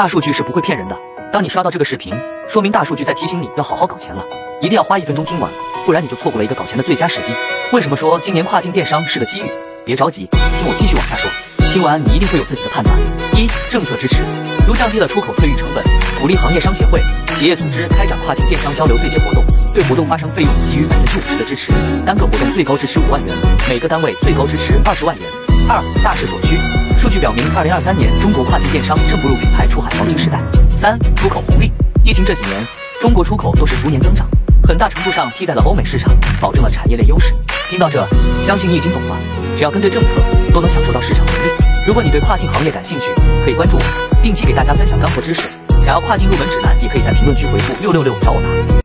大数据是不会骗人的。当你刷到这个视频，说明大数据在提醒你要好好搞钱了，一定要花一分钟听完，不然你就错过了一个搞钱的最佳时机。为什么说今年跨境电商是个机遇？别着急，听我继续往下说。听完你一定会有自己的判断。一、政策支持，如降低了出口退运成本，鼓励行业商协会、企业组织开展跨境电商交流对接活动，对活动发生费用给予百分之五十的支持，单个活动最高支持五万元，每个单位最高支持二十万元。二、大势所趋，数据表明，二零二三年中国跨境电商正步入品牌出海黄金时代。三、出口红利，疫情这几年，中国出口都是逐年增长，很大程度上替代了欧美市场，保证了产业链优势。听到这，相信你已经懂了，只要跟对政策，都能享受到市场红利。如果你对跨境行业感兴趣，可以关注我，定期给大家分享干货知识。想要跨境入门指南，也可以在评论区回复六六六找我拿。